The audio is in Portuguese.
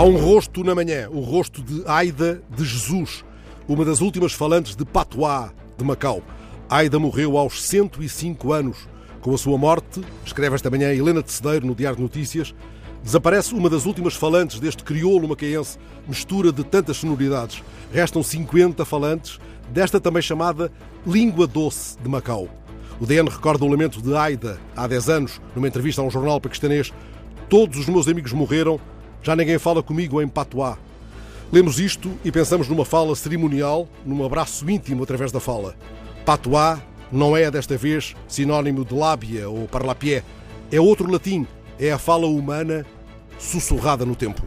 Há um rosto na manhã, o rosto de Aida de Jesus, uma das últimas falantes de Patois, de Macau. Aida morreu aos 105 anos. Com a sua morte, escreve esta manhã Helena de Cedeiro no Diário de Notícias, desaparece uma das últimas falantes deste crioulo macaense, mistura de tantas sonoridades. Restam 50 falantes desta também chamada língua doce de Macau. O DN recorda o lamento de Aida há 10 anos, numa entrevista a um jornal paquistanês. Todos os meus amigos morreram, já ninguém fala comigo em patois. Lemos isto e pensamos numa fala cerimonial, num abraço íntimo através da fala. Patois não é, desta vez, sinónimo de lábia ou parlapié. É outro latim, é a fala humana sussurrada no tempo.